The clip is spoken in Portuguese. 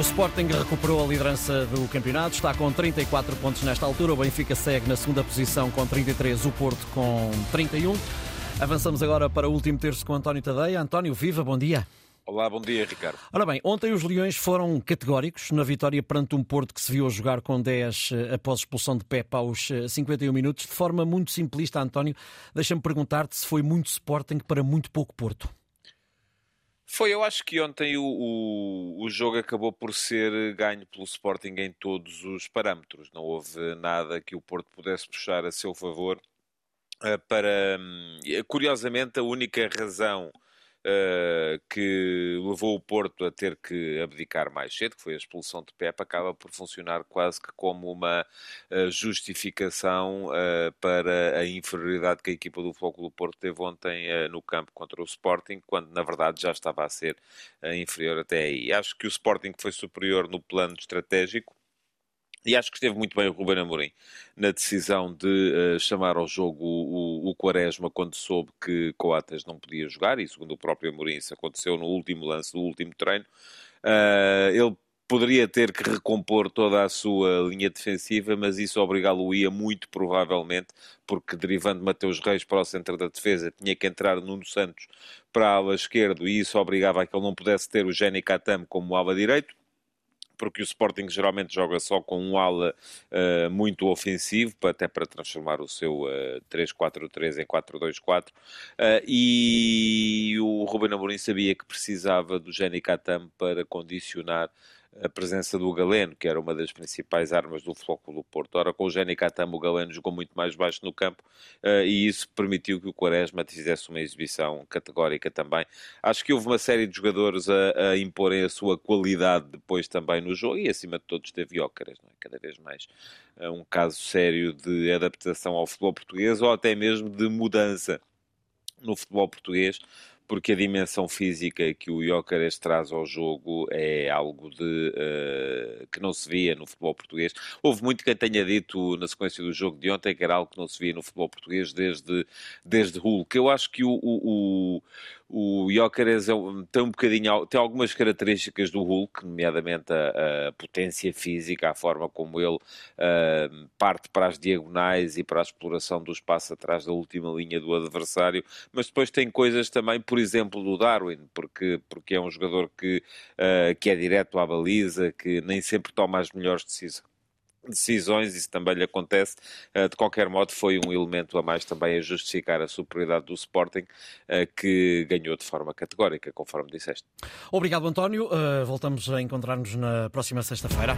O Sporting recuperou a liderança do campeonato, está com 34 pontos nesta altura. O Benfica segue na segunda posição com 33, o Porto com 31. Avançamos agora para o último terço com António Tadeia. António, viva, bom dia. Olá, bom dia, Ricardo. Ora bem, ontem os Leões foram categóricos na vitória perante um Porto que se viu a jogar com 10 eh, após expulsão de Pepe aos 51 eh, minutos. De forma muito simplista, António, deixa-me perguntar-te se foi muito Sporting para muito pouco Porto. Foi, eu acho que ontem o, o, o, jogo acabou por ser ganho pelo Sporting em todos os parâmetros. Não houve nada que o Porto pudesse puxar a seu favor. Uh, para, hum, curiosamente, a única razão uh, que levou o Porto a ter que abdicar mais cedo, que foi a expulsão de Pepe, acaba por funcionar quase que como uma uh, justificação uh, para a inferioridade que a equipa do Futebol do Porto teve ontem no campo contra o Sporting, quando na verdade já estava a ser inferior até aí. Acho que o Sporting foi superior no plano estratégico, e acho que esteve muito bem o Ruben Amorim na decisão de uh, chamar ao jogo o, o, Quaresma quando soube que Coates não podia jogar, e segundo o próprio Amorim isso aconteceu no último lance do último treino. Uh, ele poderia ter que recompor toda a sua linha defensiva, mas isso obrigá-lo-ia muito provavelmente, porque derivando Mateus Reis para o centro da defesa, tinha que entrar Nuno Santos para a ala esquerda, e isso obrigava a que ele não pudesse ter o Jenny Katam como ala direito porque o Sporting geralmente joga só com um ala uh, muito ofensivo, até para transformar o seu uh, 3-4-3 em 4-2-4, uh, eh, e o Ruben Amorim sabia que precisava do Jenny Katam para condicionar a presença do Galeno, que era uma das principais armas do Futebol do Porto. Ora, com o Géni Catamo, o Galeno jogou muito mais baixo no campo uh, e isso permitiu que o Quaresma fizesse uma exibição categórica também. Acho que houve uma série de jogadores a, a imporem a sua qualidade depois também no jogo e, acima de todos, teve Ócaras, é? cada vez mais uh, um caso sério de adaptação ao futebol português ou até mesmo de mudança no futebol português, porque a dimensão física que o Jóqueres traz ao jogo é algo de, uh, que não se via no futebol português. Houve muito quem tenha dito na sequência do jogo de ontem que era algo que não se via no futebol português desde, desde Hulk. Eu acho que o, o o Jóqueres é tem um bocadinho, tem algumas características do Hulk, nomeadamente a, a potência física, a forma como ele uh, parte para as diagonais e para a exploração do espaço atrás da última linha do adversário, mas depois tem coisas também, por exemplo, do Darwin, porque, porque é um jogador que, uh, que é direto à baliza, que nem sempre toma as melhores decisões decisões, isso também lhe acontece. Eh, de qualquer modo, foi um elemento a mais também a justificar a superioridade do Sporting, eh, que ganhou de forma categórica, conforme disseste. Obrigado, António. Eh, voltamos a encontrar-nos na próxima sexta-feira.